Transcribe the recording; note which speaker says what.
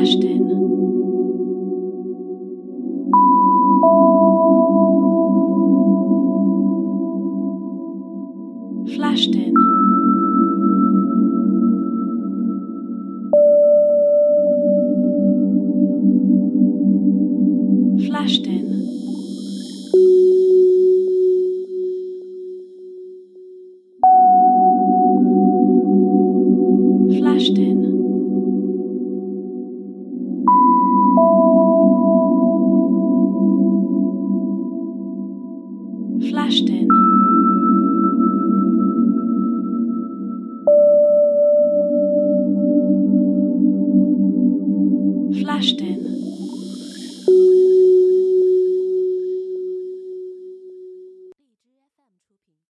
Speaker 1: Ashton. Flashton. Flashton. Flashed in. Flashed in.